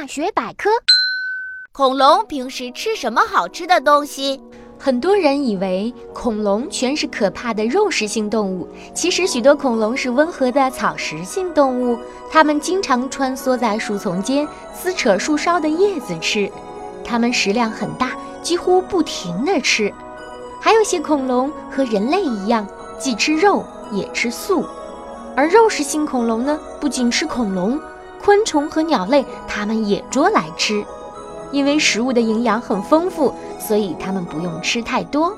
大学百科：恐龙平时吃什么好吃的东西？很多人以为恐龙全是可怕的肉食性动物，其实许多恐龙是温和的草食性动物。它们经常穿梭在树丛间，撕扯树梢的叶子吃。它们食量很大，几乎不停地吃。还有些恐龙和人类一样，既吃肉也吃素。而肉食性恐龙呢，不仅吃恐龙。昆虫和鸟类，它们也捉来吃，因为食物的营养很丰富，所以它们不用吃太多。